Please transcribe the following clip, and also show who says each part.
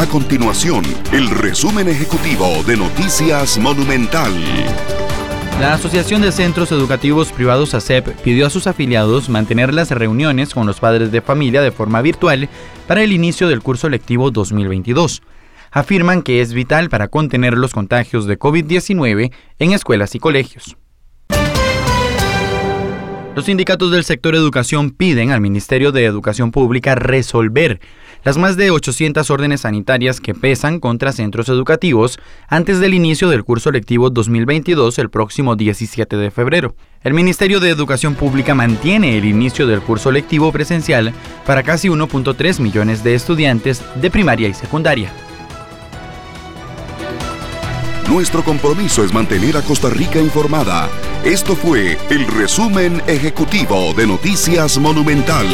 Speaker 1: A continuación, el resumen ejecutivo de Noticias Monumental.
Speaker 2: La Asociación de Centros Educativos Privados ACEP pidió a sus afiliados mantener las reuniones con los padres de familia de forma virtual para el inicio del curso lectivo 2022. Afirman que es vital para contener los contagios de COVID-19 en escuelas y colegios. Los sindicatos del sector educación piden al Ministerio de Educación Pública resolver las más de 800 órdenes sanitarias que pesan contra centros educativos antes del inicio del curso lectivo 2022 el próximo 17 de febrero. El Ministerio de Educación Pública mantiene el inicio del curso lectivo presencial para casi 1.3 millones de estudiantes de primaria y secundaria.
Speaker 1: Nuestro compromiso es mantener a Costa Rica informada. Esto fue el resumen ejecutivo de Noticias Monumental.